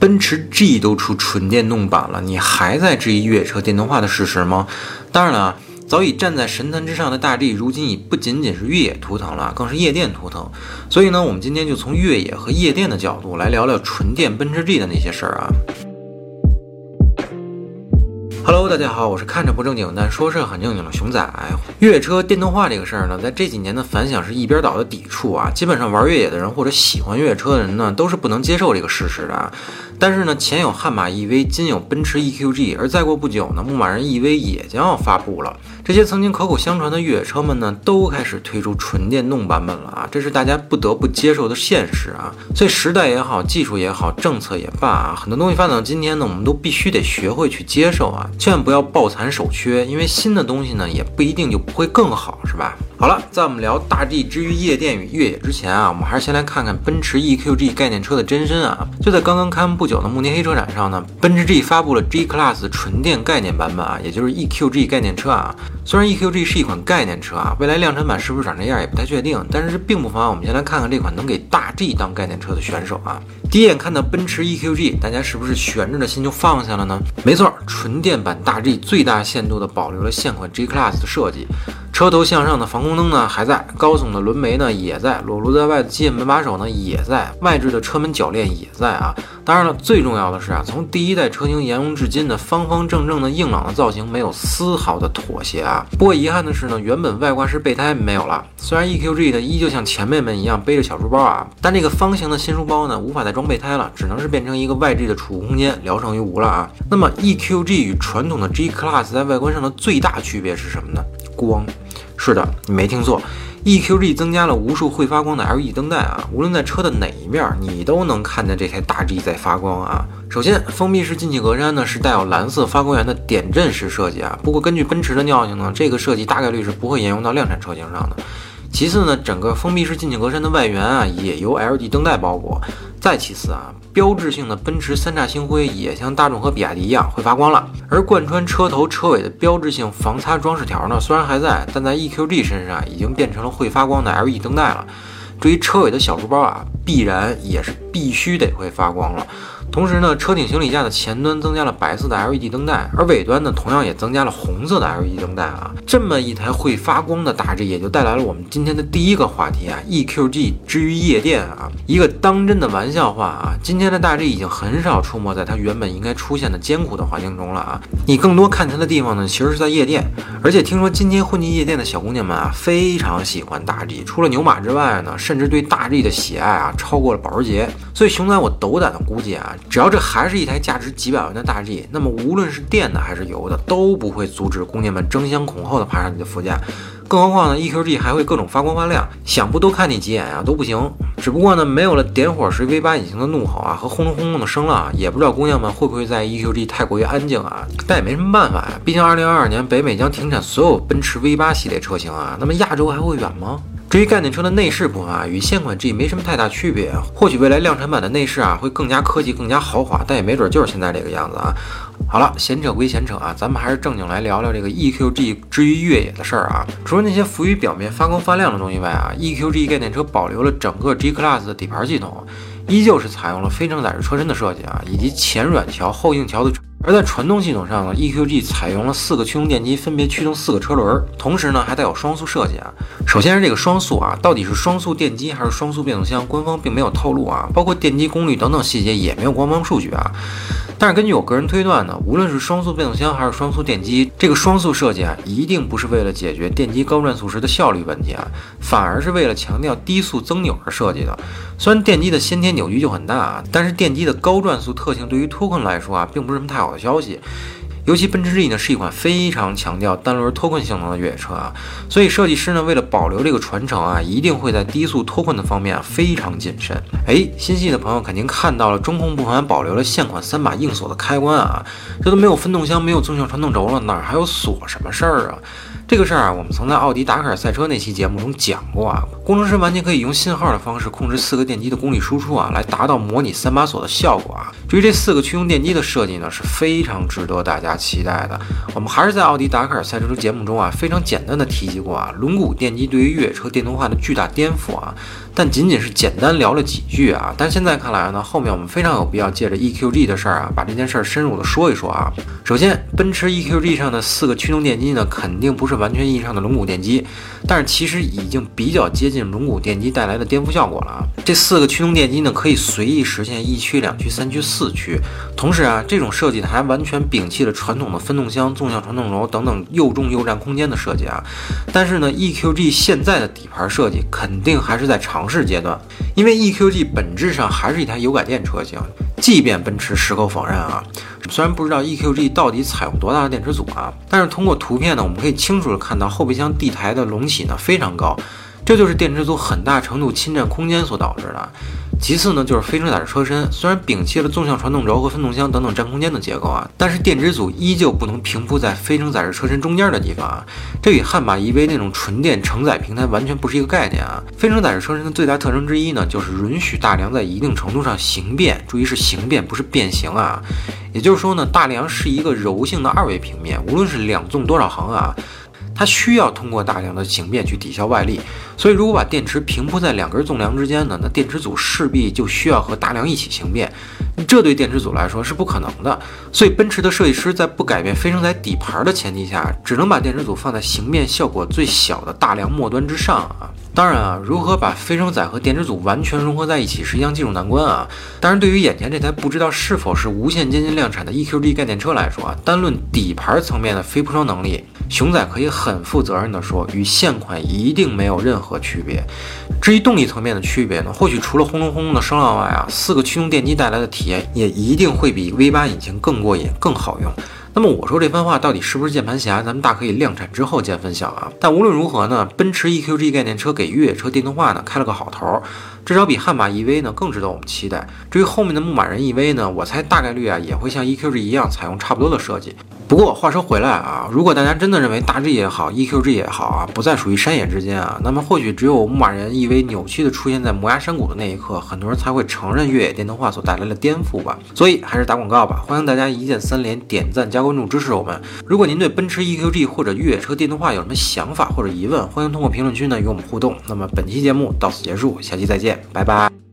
奔驰 G 都出纯电动版了，你还在质疑越野车电动化的事实吗？当然了，早已站在神坛之上的大 G，如今已不仅仅是越野图腾了，更是夜店图腾。所以呢，我们今天就从越野和夜店的角度来聊聊纯电奔驰 G 的那些事儿啊。Hello，大家好，我是看着不正经但说事很正经的熊仔。越野车电动化这个事儿呢，在这几年的反响是一边倒的抵触啊。基本上玩越野的人或者喜欢越野车的人呢，都是不能接受这个事实的。但是呢，前有悍马 EV，今有奔驰 EQG，而再过不久呢，牧马人 EV 也将要发布了。这些曾经口口相传的越野车们呢，都开始推出纯电动版本了啊！这是大家不得不接受的现实啊！所以时代也好，技术也好，政策也罢啊，很多东西发展到今天呢，我们都必须得学会去接受啊！千万不要抱残守缺，因为新的东西呢，也不一定就不会更好，是吧？好了，在我们聊大 G 之于夜店与越野之前啊，我们还是先来看看奔驰 EQG 概念车的真身啊！就在刚刚开幕不久的慕尼黑车展上呢，奔驰 G 发布了 G Class 纯电概念版本啊，也就是 EQG 概念车啊。虽然 EQG 是一款概念车啊，未来量产版是不是长这样也不太确定，但是这并不妨碍我们先来看看这款能给大 G 当概念车的选手啊。第一眼看到奔驰 EQG，大家是不是悬着的心就放下了呢？没错，纯电版大 G 最大限度的保留了现款 G Class 的设计。车头向上的防空灯呢还在，高耸的轮眉呢也在，裸露在外的机械门把手呢也在，外置的车门铰链也在啊。当然了，最重要的是啊，从第一代车型沿用至今的方方正正的硬朗的造型没有丝毫的妥协啊。不过遗憾的是呢，原本外挂式备胎没有了。虽然 EQG 呢依旧像前辈们一样背着小书包啊，但这个方形的新书包呢无法再装备胎了，只能是变成一个外置的储物空间，聊胜于无了啊。那么 EQG 与传统的 G Class 在外观上的最大区别是什么呢？光。是的，你没听错，EQG 增加了无数会发光的 LED 灯带啊，无论在车的哪一面，你都能看见这台大 G 在发光啊。首先，封闭式进气格栅呢是带有蓝色发光源的点阵式设计啊，不过根据奔驰的尿性呢，这个设计大概率是不会沿用到量产车型上的。其次呢，整个封闭式进气格栅的外缘啊也由 LED 灯带包裹。再其次啊，标志性的奔驰三叉星辉也像大众和比亚迪一样会发光了。而贯穿车头车尾的标志性防擦装饰条呢，虽然还在，但在 EQG 身上已经变成了会发光的 LED 灯带了。至于车尾的小书包啊，必然也是必须得会发光了。同时呢，车顶行李架的前端增加了白色的 LED 灯带，而尾端呢，同样也增加了红色的 LED 灯带啊。这么一台会发光的大 G，也就带来了我们今天的第一个话题啊，EQG 之于夜店啊，一个当真的玩笑话啊。今天的大 G 已经很少出没在它原本应该出现的艰苦的环境中了啊。你更多看它的地方呢，其实是在夜店。而且听说今天混进夜店的小姑娘们啊，非常喜欢大 G，除了牛马之外呢，甚至对大 G 的喜爱啊，超过了保时捷。所以熊仔，我斗胆的估计啊。只要这还是一台价值几百万的大 G，那么无论是电的还是油的，都不会阻止姑娘们争先恐后的爬上你的副驾。更何况呢，EQG 还会各种发光发亮，想不多看你几眼啊都不行。只不过呢，没有了点火时 V8 引擎的怒吼啊和轰隆轰隆的声浪，也不知道姑娘们会不会在 EQG 太过于安静啊。但也没什么办法呀，毕竟2022年北美将停产所有奔驰 V8 系列车型啊，那么亚洲还会远吗？至于概念车的内饰部分啊，与现款 G 没什么太大区别。或许未来量产版的内饰啊会更加科技、更加豪华，但也没准就是现在这个样子啊。好了，闲扯归闲扯啊，咱们还是正经来聊聊这个 EQG 之于越野的事儿啊。除了那些浮于表面、发光发亮的东西外啊，EQG 概念车保留了整个 G Class 的底盘系统，依旧是采用了非承载式车身的设计啊，以及前软桥后硬桥的。而在传动系统上呢，EQG 采用了四个驱动电机，分别驱动四个车轮，同时呢还带有双速设计啊。首先是这个双速啊，到底是双速电机还是双速变速箱，官方并没有透露啊，包括电机功率等等细节也没有官方数据啊。但是根据我个人推断呢，无论是双速变速箱还是双速电机，这个双速设计啊，一定不是为了解决电机高转速时的效率问题啊，反而是为了强调低速增扭而设计的。虽然电机的先天扭矩就很大啊，但是电机的高转速特性对于脱困来说啊，并不是什么太好的消息。尤其奔驰 G 呢是一款非常强调单轮脱困性能的越野车啊，所以设计师呢为了保留这个传承啊，一定会在低速脱困的方面非常谨慎。哎，心细的朋友肯定看到了，中控部分保留了现款三把硬锁的开关啊，这都没有分动箱，没有纵向传动轴了，哪还有锁什么事儿啊？这个事儿啊，我们曾在奥迪达喀尔赛车那期节目中讲过啊。工程师完全可以用信号的方式控制四个电机的功率输出啊，来达到模拟三把锁的效果啊。至于这四个驱动电机的设计呢，是非常值得大家期待的。我们还是在奥迪达喀尔赛车节目中啊，非常简单的提及过啊，轮毂电机对于越野车电动化的巨大颠覆啊，但仅仅是简单聊了几句啊。但现在看来呢，后面我们非常有必要借着 EQG 的事儿啊，把这件事儿深入的说一说啊。首先，奔驰 EQG 上的四个驱动电机呢，肯定不是完全意义上的轮毂电机，但是其实已经比较接近轮毂电机带来的颠覆效果了啊。这四个驱动电机呢，可以随意实现一驱、两驱、三驱、四驱。同时啊，这种设计呢还完全摒弃了传统的分动箱、纵向传动轴等等又重又占空间的设计啊。但是呢，EQG 现在的底盘设计肯定还是在尝试阶段，因为 EQG 本质上还是一台油改电车型。即便奔驰矢口否认啊，虽然不知道 EQG 到底采用多大的电池组啊，但是通过图片呢，我们可以清楚的看到后备箱地台的隆起呢非常高，这就是电池组很大程度侵占空间所导致的。其次呢，就是非承载式车身，虽然摒弃了纵向传动轴和分动箱等等占空间的结构啊，但是电池组依旧不能平铺在非承载式车身中间的地方啊，这与悍马 EV 那种纯电承载平台完全不是一个概念啊。非承载式车身的最大特征之一呢，就是允许大梁在一定程度上形变，注意是形变，不是变形啊。也就是说呢，大梁是一个柔性的二维平面，无论是两纵多少横啊。它需要通过大量的形变去抵消外力，所以如果把电池平铺在两根纵梁之间呢，那电池组势必就需要和大梁一起形变，这对电池组来说是不可能的。所以奔驰的设计师在不改变飞升载底盘的前提下，只能把电池组放在形变效果最小的大梁末端之上啊。当然啊，如何把飞升载和电池组完全融合在一起是一项技术难关啊。当然，对于眼前这台不知道是否是无限接近量产的 EQD 概念车来说啊，单论底盘层面的飞铺装能力，熊仔可以很负责任地说，与现款一定没有任何区别。至于动力层面的区别呢，或许除了轰隆轰隆的声浪外啊，四个驱动电机带来的体验也一定会比 V8 引擎更过瘾、更好用。那么我说这番话到底是不是键盘侠？咱们大可以量产之后见分晓啊。但无论如何呢，奔驰 EQG 概念车给越野车电动化呢开了个好头，至少比悍马 EV 呢更值得我们期待。至于后面的牧马人 EV 呢，我猜大概率啊也会像 EQG 一样采用差不多的设计。不过话说回来啊，如果大家真的认为大 G 也好，EQG 也好啊，不再属于山野之间啊，那么或许只有牧马人 EV 扭曲的出现在摩崖山谷的那一刻，很多人才会承认越野电动化所带来的颠覆吧。所以还是打广告吧，欢迎大家一键三连、点赞加关注支持我们。如果您对奔驰 EQG 或者越野车电动化有什么想法或者疑问，欢迎通过评论区呢与我们互动。那么本期节目到此结束，下期再见，拜拜。